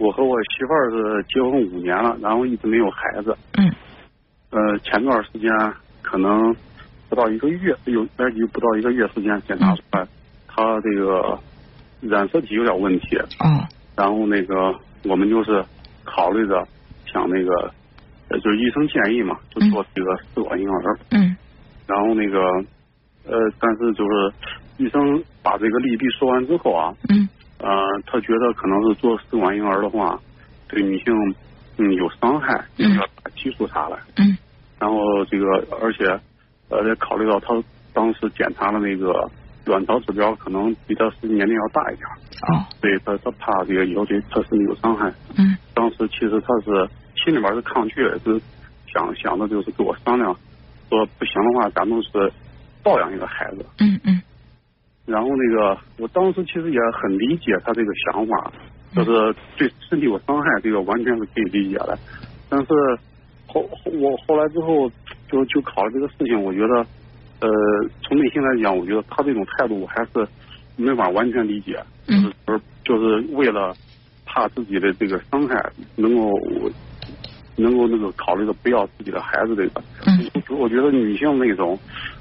我和我媳妇儿是结婚五年了，然后一直没有孩子。嗯。呃，前段时间可能不到一个月，有而且不到一个月时间检查出来，他这个染色体有点问题。哦。然后那个我们就是考虑着想那个，就是医生建议嘛，就做这个试管婴儿。嗯。然后那个呃，但是就是医生把这个利弊说完之后啊。嗯。呃，他觉得可能是做试管婴儿的话，对女性嗯有伤害，要打激素啥的。嗯。然后这个，而且呃，也考虑到他当时检查的那个卵巢指标可能比他实际年龄要大一点。哦。所以他他怕这个以后对他身体有伤害。嗯。当时其实他是心里边是抗拒的，是想想的就是跟我商量，说不行的话，咱们是抱养一个孩子。嗯嗯。然后那个，我当时其实也很理解他这个想法，就是对身体有伤害，这个完全是可以理解的。但是后我后来之后就就考虑这个事情，我觉得呃，从内心来讲，我觉得他这种态度我还是没法完全理解，就是就是为了怕自己的这个伤害能够能够那个考虑的不要自己的孩子这个。嗯。我觉得女性那种。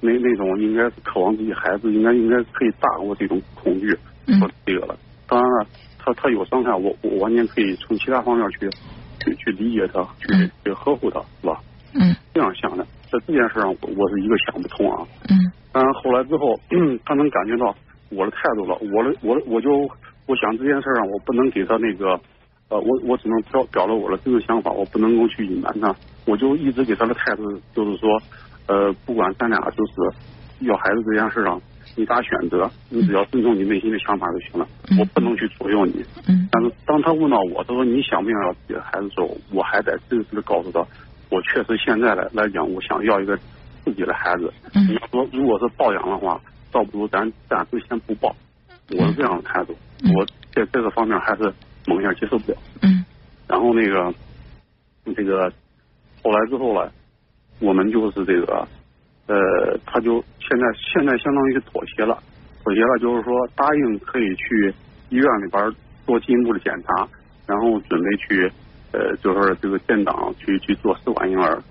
那那种应该是渴望自己孩子，应该应该可以大过这种恐惧和这个了。当然了，他他有伤害，我我完全可以从其他方面去去去理解他，去去呵护他，是吧？嗯。这样想的，在这件事上，我我是一个想不通啊。嗯。当然后来之后，他能感觉到我的态度了，我的我我就我想这件事上，我不能给他那个呃，我我只能表表露我的真实想法，我不能够去隐瞒他，我就一直给他的态度就是说。呃，不管咱俩就是要孩子这件事上，你咋选择？你只要尊重你内心的想法就行了。我不能去左右你。嗯。但是当他问到我，他说你想不想要自己的孩子的时候，我还得真实的告诉他，我确实现在来来讲，我想要一个自己的孩子。嗯。你要说如果是抱养的话，倒不如咱暂时先不抱。我是这样的态度。我在这个方面还是猛一下接受不了。嗯。然后那个，这个后来之后了。我们就是这个，呃，他就现在现在相当于是妥协了，妥协了就是说答应可以去医院里边做进一步的检查，然后准备去呃，就是这个建档去去做试管婴儿，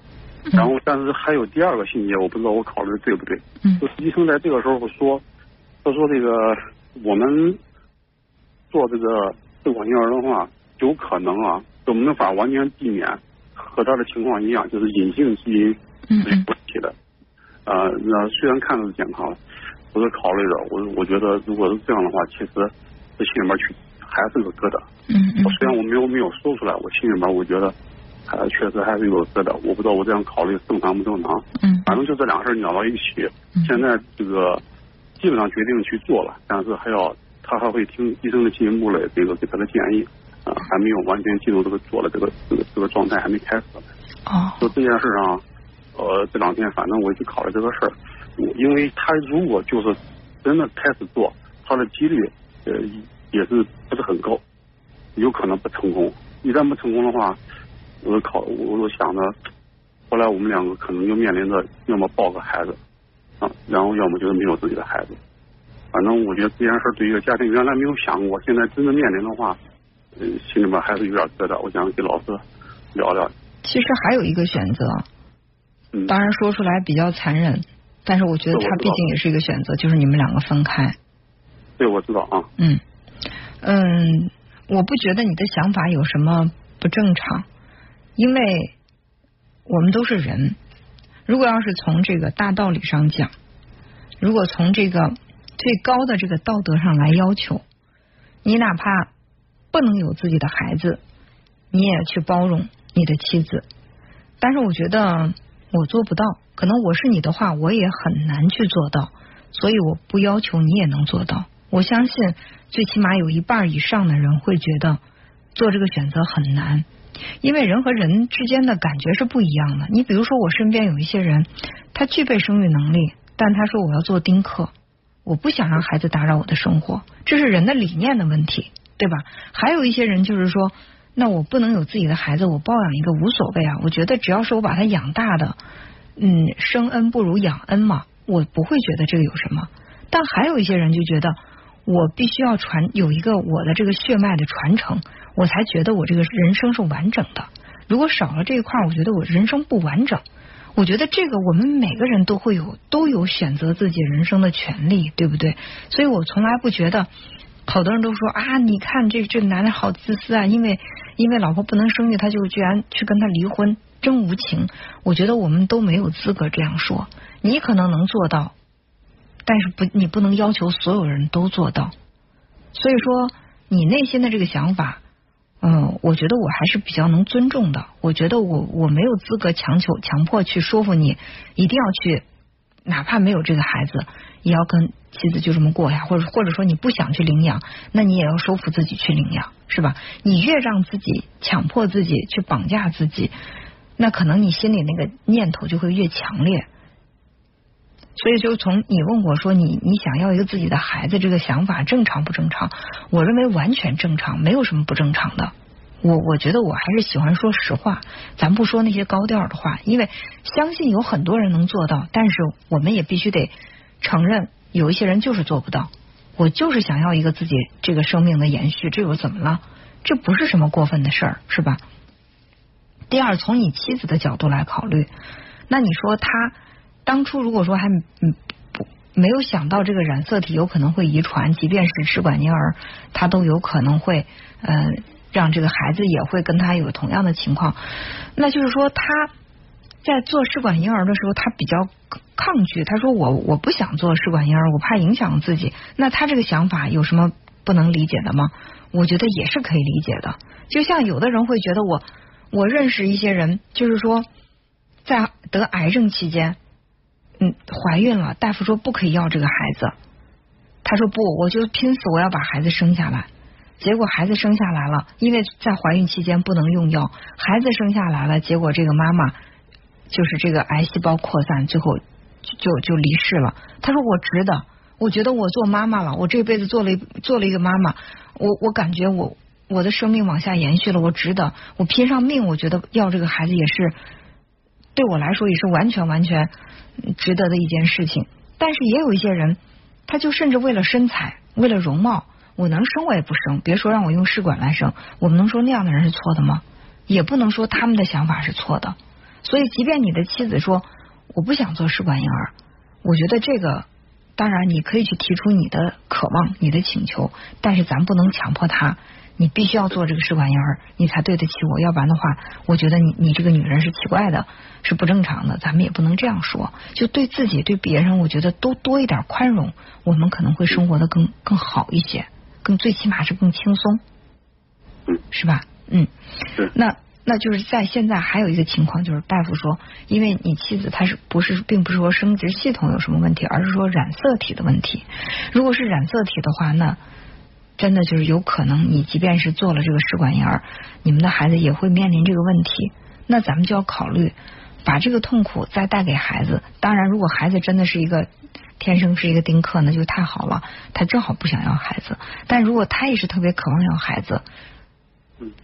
然后但是还有第二个细节，我不知道我考虑的对不对。嗯。医生在这个时候说，他说这个我们做这个试管婴儿的话，有可能啊，都没法完全避免。和他的情况一样，就是隐性基因是有问题的。啊，那虽然看着是健康了，我是考虑的。我我觉得，如果是这样的话，其实这心里面去还是有疙瘩。嗯嗯。虽然我没有没有说出来，我心里面我觉得还确实还是有疙瘩。我不知道我这样考虑正常不正常。嗯。反正就这两个事儿到一起，现在这个基本上决定去做了，但是还要他还会听医生的进一步的这个给他的建议。啊，还没有完全进入这个做的这个这个这个状态，还没开始。哦。就这件事上，呃，这两天反正我一直考虑这个事儿，因为他如果就是真的开始做，他的几率呃也是不是很高，有可能不成功。一旦不成功的话，我考我我想着，后来我们两个可能就面临着要么抱个孩子啊，然后要么就是没有自己的孩子。反正我觉得这件事对一个家庭原来没有想过，现在真的面临的话。心里面还是有点疙瘩，我想跟老师聊聊。其实还有一个选择，当然说出来比较残忍，但是我觉得他毕竟也是一个选择，就是你们两个分开。对，我知道啊。嗯嗯，我不觉得你的想法有什么不正常，因为我们都是人。如果要是从这个大道理上讲，如果从这个最高的这个道德上来要求，你哪怕。不能有自己的孩子，你也去包容你的妻子，但是我觉得我做不到。可能我是你的话，我也很难去做到，所以我不要求你也能做到。我相信，最起码有一半以上的人会觉得做这个选择很难，因为人和人之间的感觉是不一样的。你比如说，我身边有一些人，他具备生育能力，但他说我要做丁克，我不想让孩子打扰我的生活，这是人的理念的问题。对吧？还有一些人就是说，那我不能有自己的孩子，我抱养一个无所谓啊。我觉得只要是我把他养大的，嗯，生恩不如养恩嘛，我不会觉得这个有什么。但还有一些人就觉得，我必须要传有一个我的这个血脉的传承，我才觉得我这个人生是完整的。如果少了这一块，我觉得我人生不完整。我觉得这个我们每个人都会有都有选择自己人生的权利，对不对？所以我从来不觉得，好多人都说啊，你看这这男的好自私啊，因为因为老婆不能生育，他就居然去跟他离婚，真无情。我觉得我们都没有资格这样说。你可能能做到，但是不，你不能要求所有人都做到。所以说，你内心的这个想法。嗯，我觉得我还是比较能尊重的。我觉得我我没有资格强求、强迫去说服你，一定要去，哪怕没有这个孩子，也要跟妻子就这么过呀。或者或者说你不想去领养，那你也要说服自己去领养，是吧？你越让自己强迫自己去绑架自己，那可能你心里那个念头就会越强烈。所以，就从你问我说你你想要一个自己的孩子这个想法正常不正常？我认为完全正常，没有什么不正常的。我我觉得我还是喜欢说实话，咱不说那些高调的话，因为相信有很多人能做到，但是我们也必须得承认，有一些人就是做不到。我就是想要一个自己这个生命的延续，这又怎么了？这不是什么过分的事儿，是吧？第二，从你妻子的角度来考虑，那你说他。当初如果说还嗯不没有想到这个染色体有可能会遗传，即便是试管婴儿，他都有可能会呃让这个孩子也会跟他有同样的情况。那就是说他在做试管婴儿的时候，他比较抗拒。他说我我不想做试管婴儿，我怕影响自己。那他这个想法有什么不能理解的吗？我觉得也是可以理解的。就像有的人会觉得我我认识一些人，就是说在得癌症期间。嗯，怀孕了，大夫说不可以要这个孩子。他说不，我就拼死我要把孩子生下来。结果孩子生下来了，因为在怀孕期间不能用药，孩子生下来了，结果这个妈妈就是这个癌细胞扩散，最后就就离世了。他说我值得，我觉得我做妈妈了，我这辈子做了做了一个妈妈，我我感觉我我的生命往下延续了，我值得，我拼上命，我觉得要这个孩子也是对我来说也是完全完全。值得的一件事情，但是也有一些人，他就甚至为了身材，为了容貌，我能生我也不生，别说让我用试管来生，我们能说那样的人是错的吗？也不能说他们的想法是错的。所以，即便你的妻子说我不想做试管婴儿，我觉得这个当然你可以去提出你的渴望、你的请求，但是咱不能强迫他。你必须要做这个试管婴儿，你才对得起我，要不然的话，我觉得你你这个女人是奇怪的，是不正常的。咱们也不能这样说，就对自己对别人，我觉得都多一点宽容，我们可能会生活的更更好一些，更最起码是更轻松，是吧？嗯，那那就是在现在还有一个情况，就是大夫说，因为你妻子她是不是并不是说生殖系统有什么问题，而是说染色体的问题。如果是染色体的话，那真的就是有可能，你即便是做了这个试管婴儿，你们的孩子也会面临这个问题。那咱们就要考虑，把这个痛苦再带给孩子。当然，如果孩子真的是一个天生是一个丁克，那就太好了，他正好不想要孩子。但如果他也是特别渴望要孩子，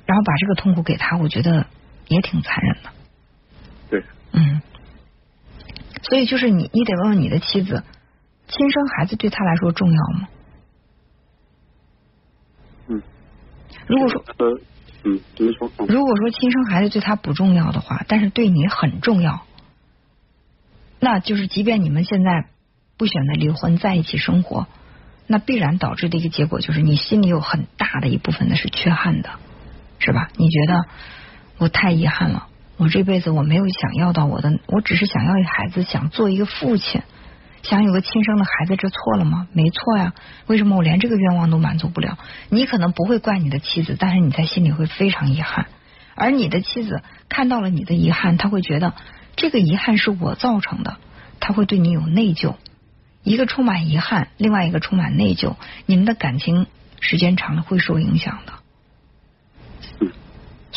然后把这个痛苦给他，我觉得也挺残忍的。对，嗯。所以就是你，你得问问你的妻子，亲生孩子对他来说重要吗？如果说，呃，嗯，没错。如果说亲生孩子对他不重要的话，但是对你很重要，那就是即便你们现在不选择离婚，在一起生活，那必然导致的一个结果就是你心里有很大的一部分的是缺憾的，是吧？你觉得我太遗憾了，我这辈子我没有想要到我的，我只是想要一个孩子，想做一个父亲。想有个亲生的孩子，这错了吗？没错呀。为什么我连这个愿望都满足不了？你可能不会怪你的妻子，但是你在心里会非常遗憾。而你的妻子看到了你的遗憾，他会觉得这个遗憾是我造成的，他会对你有内疚。一个充满遗憾，另外一个充满内疚，你们的感情时间长了会受影响的。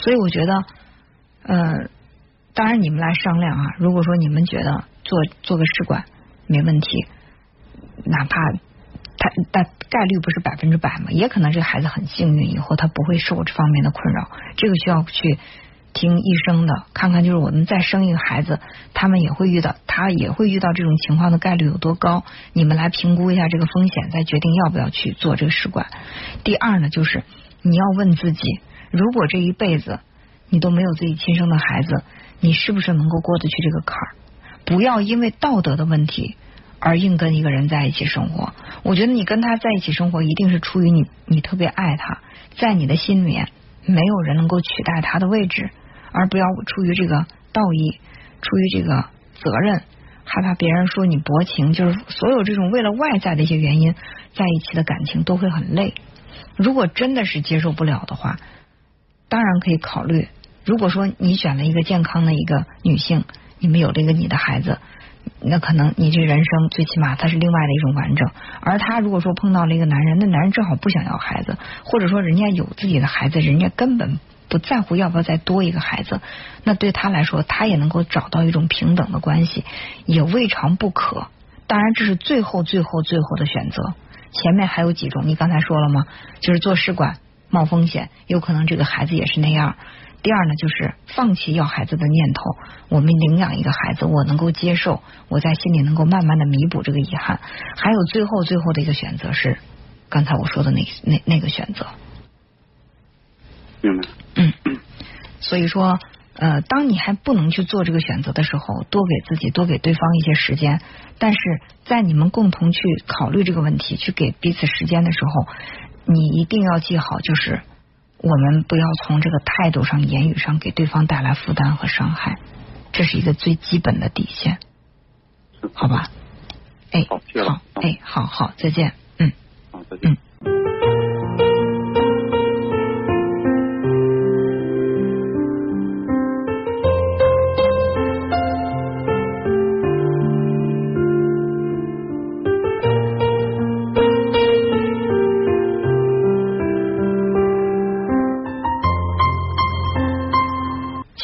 所以我觉得，呃，当然你们来商量啊。如果说你们觉得做做个试管。没问题，哪怕他但概率不是百分之百嘛，也可能这个孩子很幸运，以后他不会受这方面的困扰。这个需要去听医生的，看看就是我们再生一个孩子，他们也会遇到，他也会遇到这种情况的概率有多高？你们来评估一下这个风险，再决定要不要去做这个试管。第二呢，就是你要问自己，如果这一辈子你都没有自己亲生的孩子，你是不是能够过得去这个坎儿？不要因为道德的问题而硬跟一个人在一起生活。我觉得你跟他在一起生活，一定是出于你你特别爱他，在你的心里面没有人能够取代他的位置，而不要出于这个道义，出于这个责任，害怕别人说你薄情，就是所有这种为了外在的一些原因在一起的感情都会很累。如果真的是接受不了的话，当然可以考虑。如果说你选了一个健康的一个女性，你们有了一个你的孩子，那可能你这人生最起码它是另外的一种完整。而他如果说碰到了一个男人，那男人正好不想要孩子，或者说人家有自己的孩子，人家根本不在乎要不要再多一个孩子，那对他来说，他也能够找到一种平等的关系，也未尝不可。当然，这是最后、最后、最后的选择。前面还有几种，你刚才说了吗？就是做试管冒风险，有可能这个孩子也是那样。第二呢，就是放弃要孩子的念头，我们领养一个孩子，我能够接受，我在心里能够慢慢的弥补这个遗憾。还有最后最后的一个选择是，刚才我说的那那那个选择。明白。嗯。所以说，呃，当你还不能去做这个选择的时候，多给自己多给对方一些时间。但是在你们共同去考虑这个问题，去给彼此时间的时候，你一定要记好，就是我们不要从这个态度上、言语上给对方带来负担和伤害，这是一个最基本的底线，好吧？哎，好，好，哎，好好，再见，嗯，好，再见。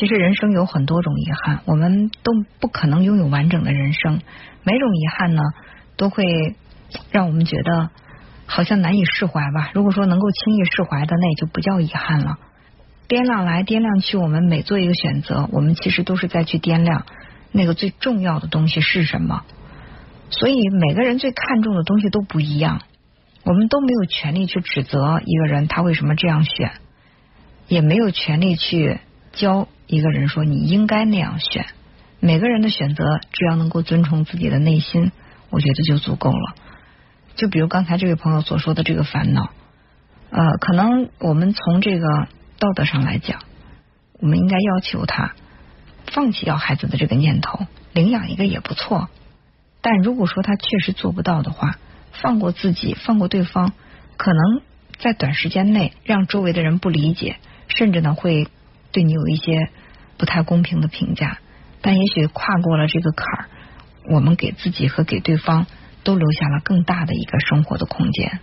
其实人生有很多种遗憾，我们都不可能拥有完整的人生。每种遗憾呢，都会让我们觉得好像难以释怀吧。如果说能够轻易释怀的，那也就不叫遗憾了。掂量来掂量去，我们每做一个选择，我们其实都是在去掂量那个最重要的东西是什么。所以每个人最看重的东西都不一样，我们都没有权利去指责一个人他为什么这样选，也没有权利去教。一个人说你应该那样选，每个人的选择只要能够遵从自己的内心，我觉得就足够了。就比如刚才这位朋友所说的这个烦恼，呃，可能我们从这个道德上来讲，我们应该要求他放弃要孩子的这个念头，领养一个也不错。但如果说他确实做不到的话，放过自己，放过对方，可能在短时间内让周围的人不理解，甚至呢会。对你有一些不太公平的评价，但也许跨过了这个坎儿，我们给自己和给对方都留下了更大的一个生活的空间。